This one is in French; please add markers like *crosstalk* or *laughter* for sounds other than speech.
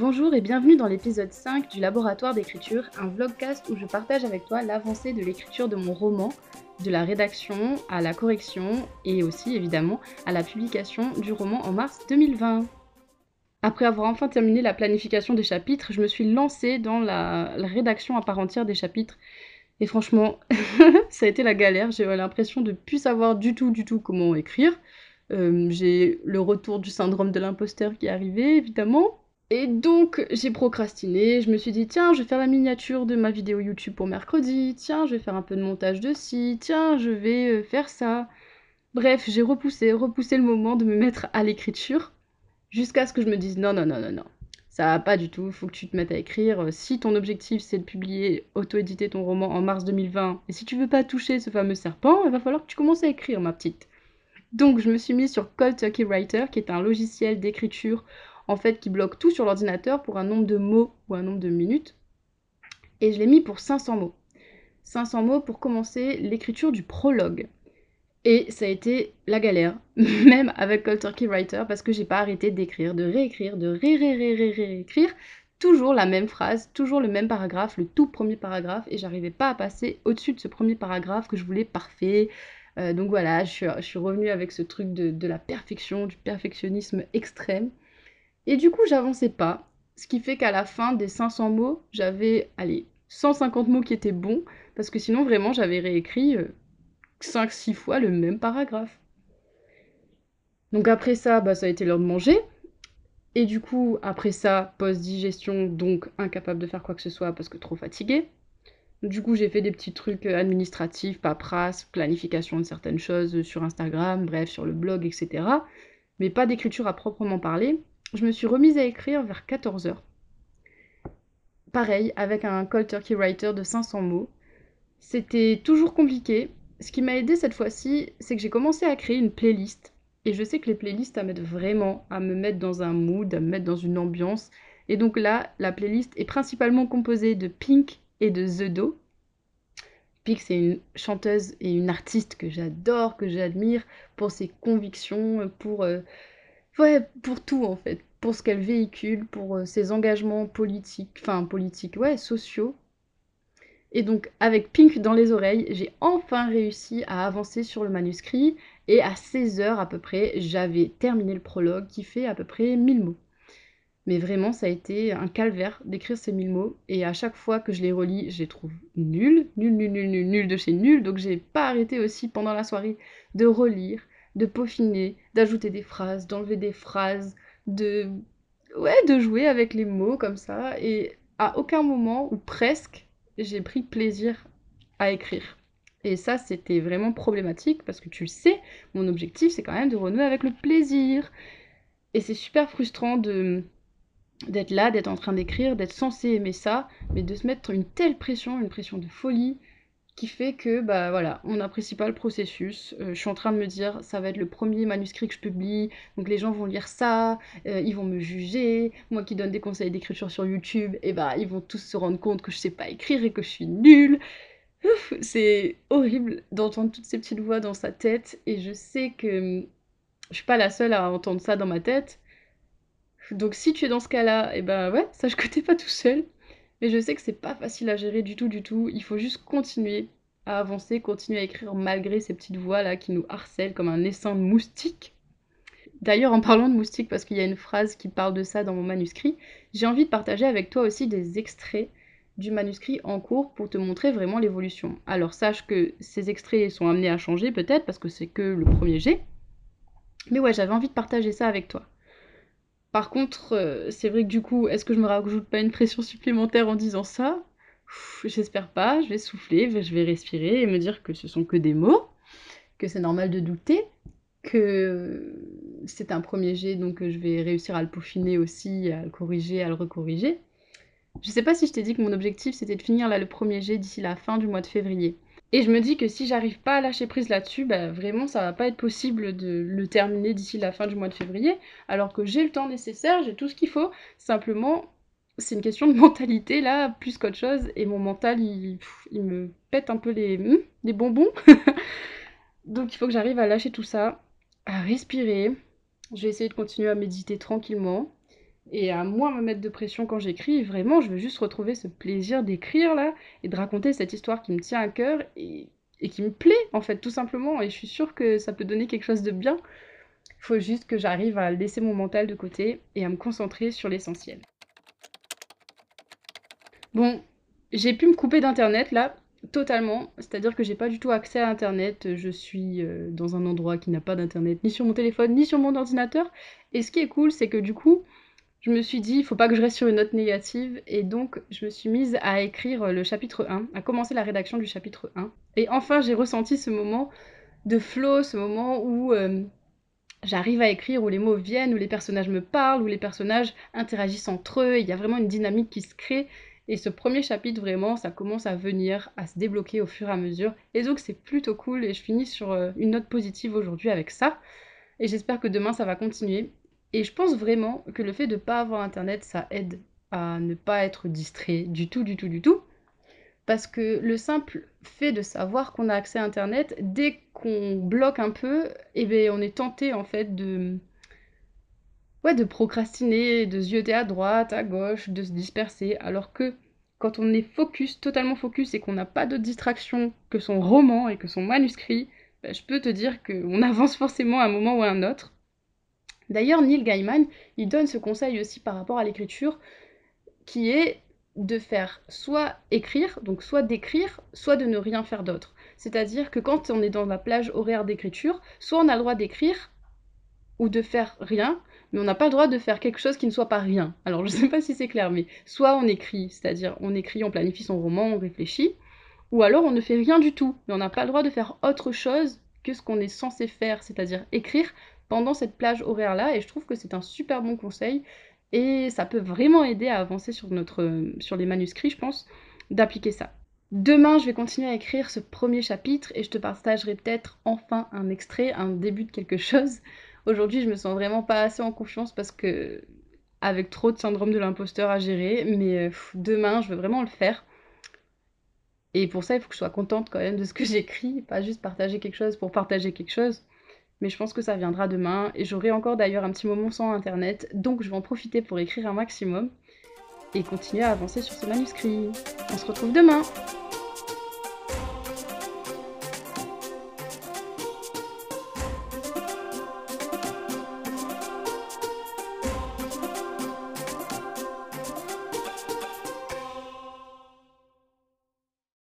Bonjour et bienvenue dans l'épisode 5 du Laboratoire d'écriture, un vlogcast où je partage avec toi l'avancée de l'écriture de mon roman, de la rédaction à la correction et aussi évidemment à la publication du roman en mars 2020. Après avoir enfin terminé la planification des chapitres, je me suis lancée dans la, rédaction à part entière des chapitres. Et franchement, *laughs* ça a été la galère. J'ai l'impression de ne plus savoir du tout, du tout comment écrire. Euh, j'ai le retour du syndrome de l'imposteur qui est arrivé, évidemment. Et donc, j'ai procrastiné. Je me suis dit, tiens, je vais faire la miniature de ma vidéo YouTube pour mercredi. Tiens, je vais faire un peu de montage de ci. Tiens, je vais euh, faire ça. Bref, j'ai repoussé, repoussé le moment de me mettre à l'écriture. Jusqu'à ce que je me dise, non, non, non, non, non. Ça va pas du tout. Faut que tu te mettes à écrire. Si ton objectif, c'est de publier, auto-éditer ton roman en mars 2020, et si tu veux pas toucher ce fameux serpent, il va falloir que tu commences à écrire, ma petite. Donc, je me suis mise sur Cold Turkey Writer, qui est un logiciel d'écriture en fait qui bloque tout sur l'ordinateur pour un nombre de mots ou un nombre de minutes. Et je l'ai mis pour 500 mots. 500 mots pour commencer l'écriture du prologue. Et ça a été la galère, *laughs* même avec Cold Turkey Writer, parce que j'ai pas arrêté d'écrire, de réécrire, de ré ré ré ré réécrire toujours la même phrase, toujours le même paragraphe, le tout premier paragraphe, et j'arrivais pas à passer au-dessus de ce premier paragraphe que je voulais parfait. Euh, donc voilà, je suis, revenue avec ce truc de la perfection, du perfectionnisme extrême. Et du coup, j'avançais pas. Ce qui fait qu'à la fin des 500 mots, j'avais, allez, 150 mots qui étaient bons, parce que sinon, vraiment, j'avais réécrit 5-6 euh, fois le même paragraphe. Donc après ça, bah, ça a été l'heure de manger. Et du coup, après ça, post-digestion, donc incapable de faire quoi que ce soit parce que trop fatiguée. Du coup, j'ai fait des petits trucs euh, administratifs, paperasse, planification de certaines choses sur Instagram, bref, sur le blog, etc. Mais pas d'écriture à proprement parler je me suis remise à écrire vers 14h. Pareil, avec un cold turkey writer de 500 mots. C'était toujours compliqué. Ce qui m'a aidé cette fois-ci, c'est que j'ai commencé à créer une playlist. Et je sais que les playlists, mettre vraiment à me mettre dans un mood, à me mettre dans une ambiance. Et donc là, la playlist est principalement composée de Pink et de The Do. Pink, c'est une chanteuse et une artiste que j'adore, que j'admire pour ses convictions, pour euh, Ouais, pour tout en fait. Pour ce qu'elle véhicule, pour euh, ses engagements politiques, enfin politiques, ouais, sociaux. Et donc, avec Pink dans les oreilles, j'ai enfin réussi à avancer sur le manuscrit. Et à 16 heures à peu près, j'avais terminé le prologue qui fait à peu près 1000 mots. Mais vraiment, ça a été un calvaire d'écrire ces 1000 mots. Et à chaque fois que je les relis, je les trouve nuls, nuls, nuls, nuls, nuls, nuls de chez nuls. Donc, j'ai pas arrêté aussi pendant la soirée de relire, de peaufiner, d'ajouter des phrases, d'enlever des phrases, de ouais, de jouer avec les mots comme ça et à aucun moment ou presque j'ai pris plaisir à écrire. Et ça, c'était vraiment problématique parce que tu le sais, mon objectif, c'est quand même de renouer avec le plaisir. Et c'est super frustrant de d'être là, d'être en train d'écrire, d'être censé aimer ça, mais de se mettre une telle pression, une pression de folie, qui fait que, bah voilà, on n'apprécie pas le processus. Euh, je suis en train de me dire, ça va être le premier manuscrit que je publie, donc les gens vont lire ça, euh, ils vont me juger. Moi qui donne des conseils d'écriture sur YouTube, et eh bah ils vont tous se rendre compte que je sais pas écrire et que je suis nulle. C'est horrible d'entendre toutes ces petites voix dans sa tête, et je sais que je suis pas la seule à entendre ça dans ma tête. Donc si tu es dans ce cas-là, et eh bah ouais, sache que t'es pas tout seul. Mais je sais que c'est pas facile à gérer du tout, du tout. Il faut juste continuer à avancer, continuer à écrire malgré ces petites voix là qui nous harcèlent comme un essaim de moustiques. D'ailleurs, en parlant de moustiques, parce qu'il y a une phrase qui parle de ça dans mon manuscrit, j'ai envie de partager avec toi aussi des extraits du manuscrit en cours pour te montrer vraiment l'évolution. Alors sache que ces extraits sont amenés à changer peut-être parce que c'est que le premier jet. Mais ouais, j'avais envie de partager ça avec toi. Par contre, euh, c'est vrai que du coup, est-ce que je me rajoute pas une pression supplémentaire en disant ça? J'espère pas, je vais souffler, je vais respirer et me dire que ce sont que des mots, que c'est normal de douter, que c'est un premier jet, donc je vais réussir à le peaufiner aussi, à le corriger, à le recorriger. Je sais pas si je t'ai dit que mon objectif c'était de finir là le premier jet d'ici la fin du mois de février. Et je me dis que si j'arrive pas à lâcher prise là-dessus, bah vraiment ça va pas être possible de le terminer d'ici la fin du mois de février, alors que j'ai le temps nécessaire, j'ai tout ce qu'il faut. Simplement, c'est une question de mentalité là, plus qu'autre chose, et mon mental il, me pète un peu les, hmm, les bonbons. *laughs* Donc il faut que j'arrive à lâcher tout ça, à respirer. Je vais essayer de continuer à méditer tranquillement. Et à moins me mettre de pression quand j'écris. Vraiment, je veux juste retrouver ce plaisir d'écrire là et de raconter cette histoire qui me tient à cœur et, et qui me plaît en fait, tout simplement. Et je suis sûre que ça peut donner quelque chose de bien. Il faut juste que j'arrive à laisser mon mental de côté et à me concentrer sur l'essentiel. Bon, j'ai pu me couper d'internet là, totalement. C'est-à-dire que j'ai pas du tout accès à internet. Je suis euh, dans un endroit qui n'a pas d'internet, ni sur mon téléphone, ni sur mon ordinateur. Et ce qui est cool, c'est que du coup, je me suis dit, il faut pas que je reste sur une note négative. Et donc, je me suis mise à écrire le chapitre 1, à commencer la rédaction du chapitre 1. Et enfin, j'ai ressenti ce moment de flow, ce moment où. Euh, j'arrive à écrire, où les mots viennent, où les personnages me parlent, où les personnages interagissent entre eux, il y a vraiment une dynamique qui se crée, et ce premier chapitre, vraiment, ça commence à venir, à se débloquer au fur et à mesure. Et donc, c'est plutôt cool. Et je finis sur euh, une note positive aujourd'hui avec ça. Et j'espère que demain, ça va continuer. Et je pense vraiment que le fait de ne pas avoir Internet, ça aide à ne pas être distrait du tout, du tout, du tout. Parce que le simple fait de savoir qu'on a accès à Internet, dès qu'on bloque un peu, eh bien, on est tenté en fait de, ouais, de procrastiner, de jeter à droite, à gauche, de se disperser, alors que quand on est focus, totalement focus, et qu'on n'a pas d'autre distraction que son roman et que son manuscrit, bah, je peux te dire qu'on *laughs* avance forcément à un moment ou à un autre. D'ailleurs, Neil Gaiman, il donne ce conseil aussi par rapport à l'écriture, qui est de faire soit écrire, donc soit d'écrire, soit de ne rien faire d'autre. C'est-à-dire que quand on est dans la plage horaire d'écriture, soit on a le droit d'écrire ou de faire rien, mais on n'a pas le droit de faire quelque chose qui ne soit pas rien. Alors je ne sais pas si c'est clair, mais soit on écrit, c'est-à-dire on écrit, on planifie son roman, on réfléchit, ou alors on ne fait rien du tout, mais on n'a pas le droit de faire autre chose que ce qu'on est censé faire, c'est-à-dire écrire pendant cette plage horaire-là, et je trouve que c'est un super bon conseil, et ça peut vraiment aider à avancer sur, notre, sur les manuscrits, je pense, d'appliquer ça. Demain, je vais continuer à écrire ce premier chapitre et je te partagerai peut-être enfin un extrait, un début de quelque *laughs* chose. Aujourd'hui, je me sens vraiment pas assez en confiance parce que avec trop de syndrome de l'imposteur à gérer, mais euh, demain, je veux vraiment le faire. Et pour ça, il faut que je sois contente quand même de ce que *laughs* j'écris, pas juste partager quelque chose pour partager quelque chose. Mais je pense que ça viendra demain. Et j'aurai encore d'ailleurs un petit moment sans internet, donc je vais en profiter pour écrire un maximum et continuer à avancer sur ce manuscrit. On se retrouve demain